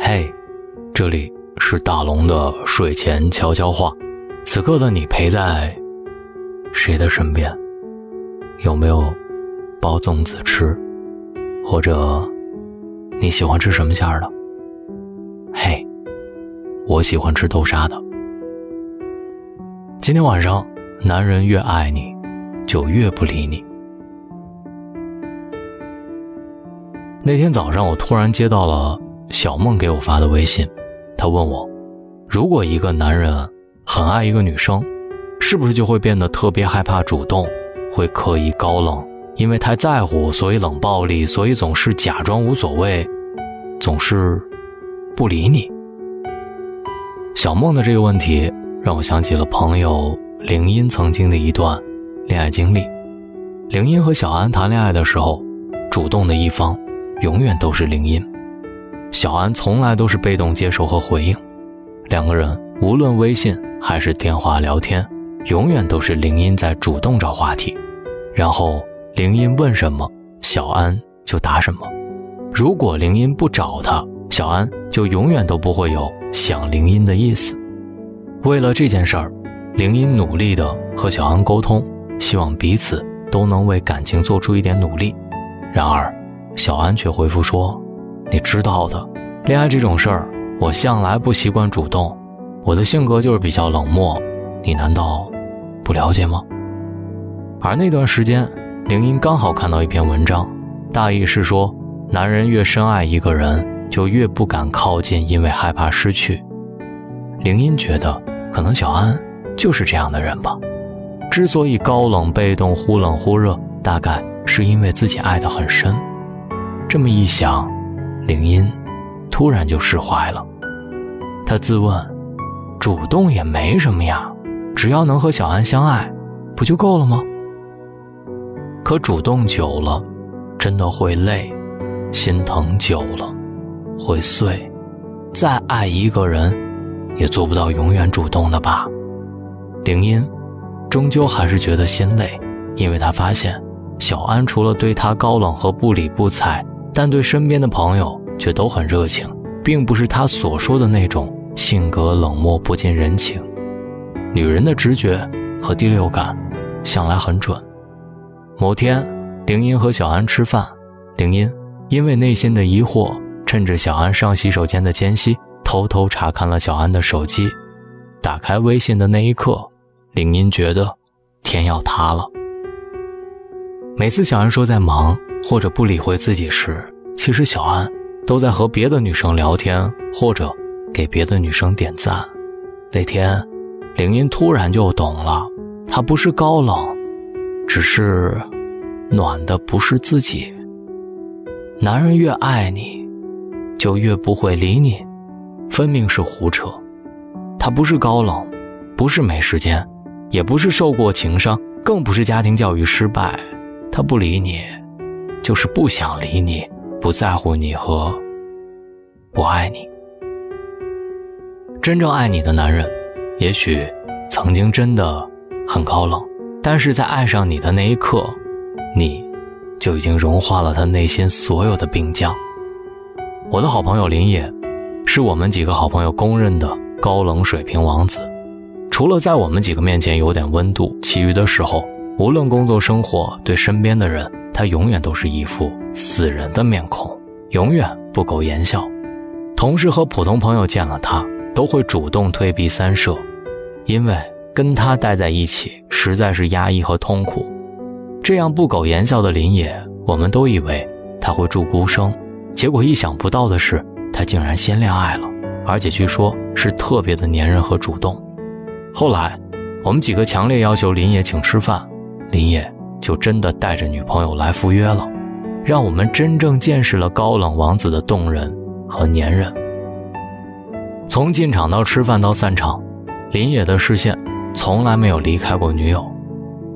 嘿，这里是大龙的睡前悄悄话。此刻的你陪在谁的身边？有没有包粽子吃？或者你喜欢吃什么馅儿的？嘿，我喜欢吃豆沙的。今天晚上，男人越爱你，就越不理你。那天早上，我突然接到了小梦给我发的微信，她问我：如果一个男人很爱一个女生，是不是就会变得特别害怕主动，会刻意高冷，因为太在乎，所以冷暴力，所以总是假装无所谓，总是不理你？小梦的这个问题让我想起了朋友林音曾经的一段恋爱经历。林音和小安谈恋爱的时候，主动的一方。永远都是铃音，小安从来都是被动接受和回应。两个人无论微信还是电话聊天，永远都是铃音在主动找话题，然后铃音问什么，小安就答什么。如果铃音不找他，小安就永远都不会有想铃音的意思。为了这件事儿，铃音努力的和小安沟通，希望彼此都能为感情做出一点努力。然而。小安却回复说：“你知道的，恋爱这种事儿，我向来不习惯主动，我的性格就是比较冷漠，你难道不了解吗？”而那段时间，林音刚好看到一篇文章，大意是说，男人越深爱一个人，就越不敢靠近，因为害怕失去。林音觉得，可能小安就是这样的人吧，之所以高冷被动、忽冷忽热，大概是因为自己爱得很深。这么一想，林音突然就释怀了。他自问：主动也没什么呀，只要能和小安相爱，不就够了吗？可主动久了，真的会累；心疼久了，会碎。再爱一个人，也做不到永远主动的吧？林音终究还是觉得心累，因为他发现小安除了对他高冷和不理不睬。但对身边的朋友却都很热情，并不是他所说的那种性格冷漠不近人情。女人的直觉和第六感向来很准。某天，林音和小安吃饭，林音因为内心的疑惑，趁着小安上洗手间的间隙，偷偷查看了小安的手机。打开微信的那一刻，林音觉得天要塌了。每次小安说在忙。或者不理会自己时，其实小安都在和别的女生聊天，或者给别的女生点赞。那天，林音突然就懂了，他不是高冷，只是暖的不是自己。男人越爱你，就越不会理你，分明是胡扯。他不是高冷，不是没时间，也不是受过情伤，更不是家庭教育失败。他不理你。就是不想理你，不在乎你和不爱你。真正爱你的男人，也许曾经真的很高冷，但是在爱上你的那一刻，你就已经融化了他内心所有的冰浆。我的好朋友林野，是我们几个好朋友公认的高冷水平王子。除了在我们几个面前有点温度，其余的时候，无论工作生活，对身边的人。他永远都是一副死人的面孔，永远不苟言笑。同事和普通朋友见了他，都会主动退避三舍，因为跟他待在一起实在是压抑和痛苦。这样不苟言笑的林野，我们都以为他会住孤生，结果意想不到的是，他竟然先恋爱了，而且据说是特别的粘人和主动。后来，我们几个强烈要求林野请吃饭，林野。就真的带着女朋友来赴约了，让我们真正见识了高冷王子的动人和粘人。从进场到吃饭到散场，林野的视线从来没有离开过女友。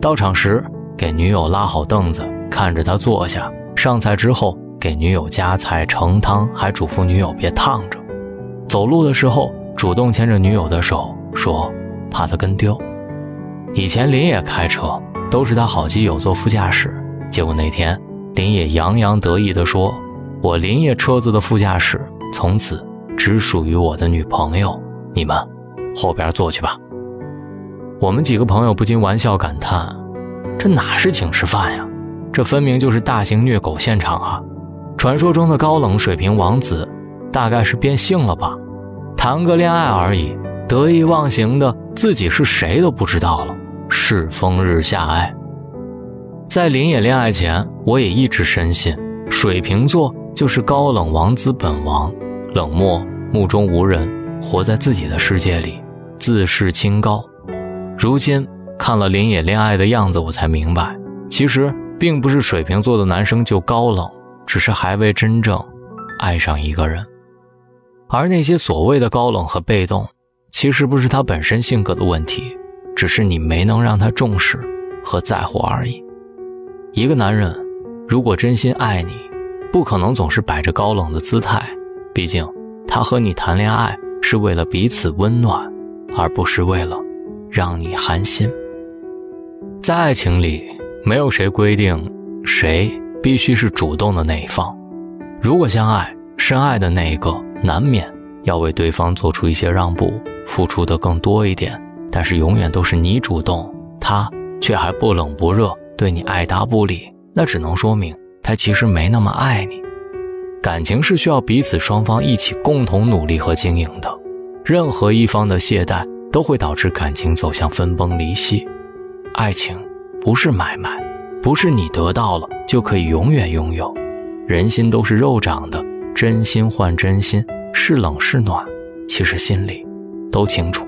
到场时给女友拉好凳子，看着她坐下；上菜之后给女友夹菜盛汤，还嘱咐女友别烫着。走路的时候主动牵着女友的手，说怕她跟丢。以前林野开车。都是他好基友坐副驾驶，结果那天林野洋洋得意地说：“我林野车子的副驾驶从此只属于我的女朋友，你们后边坐去吧。”我们几个朋友不禁玩笑感叹：“这哪是请吃饭呀？这分明就是大型虐狗现场啊！传说中的高冷水平王子，大概是变性了吧？谈个恋爱而已，得意忘形的自己是谁都不知道了，世风日下哎！在林野恋爱前，我也一直深信，水瓶座就是高冷王子本王，冷漠、目中无人，活在自己的世界里，自视清高。如今看了林野恋爱的样子，我才明白，其实并不是水瓶座的男生就高冷，只是还未真正爱上一个人。而那些所谓的高冷和被动，其实不是他本身性格的问题，只是你没能让他重视和在乎而已。一个男人如果真心爱你，不可能总是摆着高冷的姿态，毕竟他和你谈恋爱是为了彼此温暖，而不是为了。让你寒心。在爱情里，没有谁规定谁必须是主动的那一方。如果相爱，深爱的那一个难免要为对方做出一些让步，付出的更多一点。但是永远都是你主动，他却还不冷不热，对你爱答不理，那只能说明他其实没那么爱你。感情是需要彼此双方一起共同努力和经营的，任何一方的懈怠。都会导致感情走向分崩离析。爱情不是买卖，不是你得到了就可以永远拥有。人心都是肉长的，真心换真心，是冷是暖，其实心里都清楚。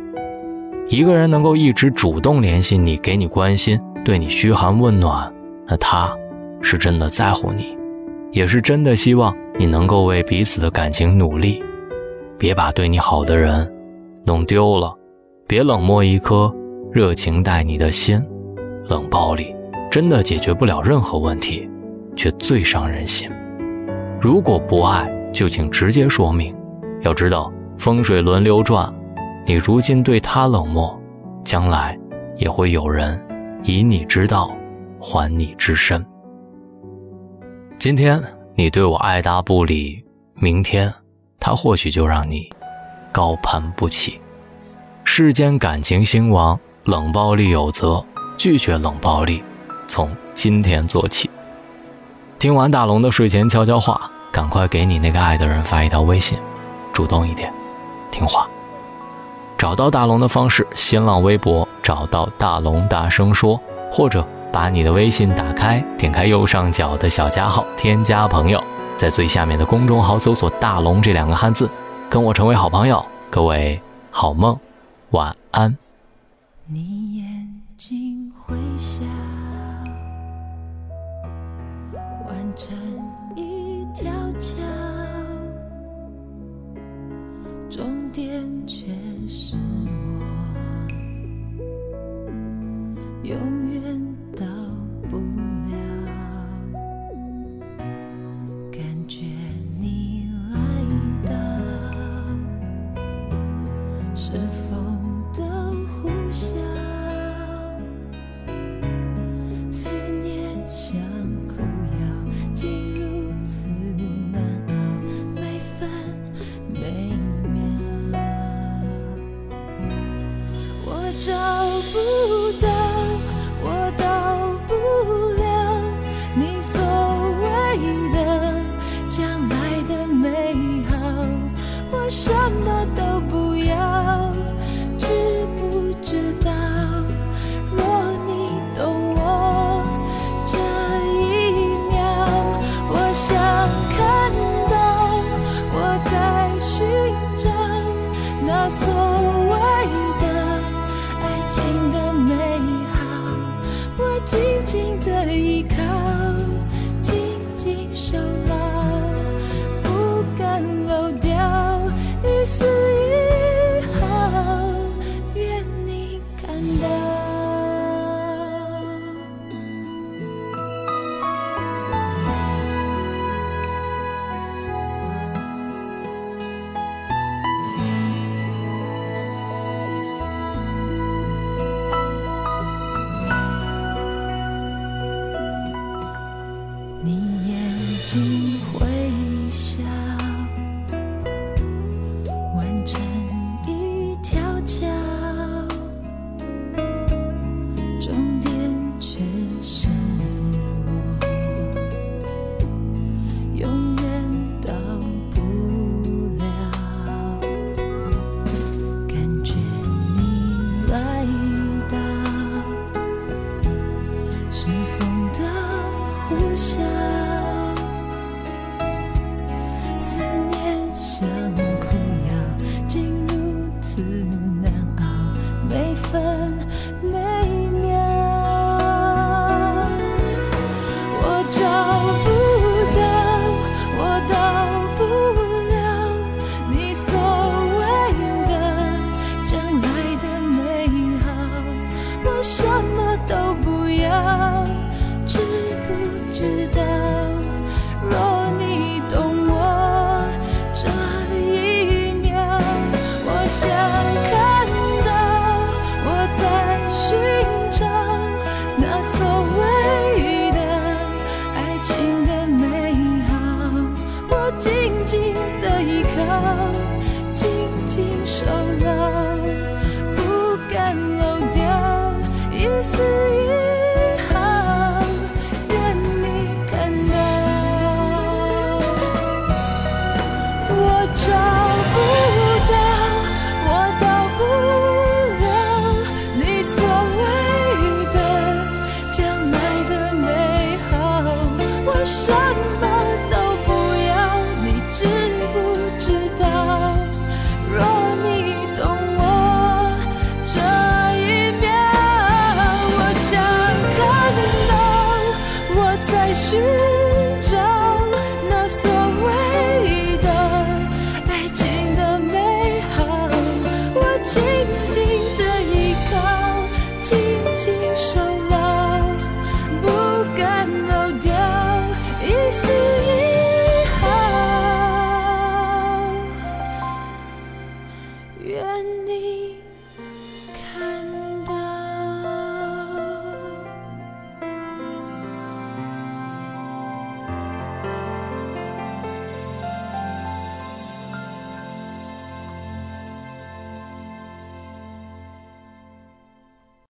一个人能够一直主动联系你，给你关心，对你嘘寒问暖，那他是真的在乎你，也是真的希望你能够为彼此的感情努力。别把对你好的人弄丢了。别冷漠一颗热情待你的心，冷暴力真的解决不了任何问题，却最伤人心。如果不爱，就请直接说明。要知道风水轮流转，你如今对他冷漠，将来也会有人以你之道还你之身。今天你对我爱答不理，明天他或许就让你高攀不起。世间感情兴亡，冷暴力有责，拒绝冷暴力，从今天做起。听完大龙的睡前悄悄话，赶快给你那个爱的人发一条微信，主动一点，听话。找到大龙的方式：新浪微博找到大龙，大声说，或者把你的微信打开，点开右上角的小加号，添加朋友，在最下面的公众号搜索“大龙”这两个汉字，跟我成为好朋友。各位好梦。晚安。你眼睛会笑终点却是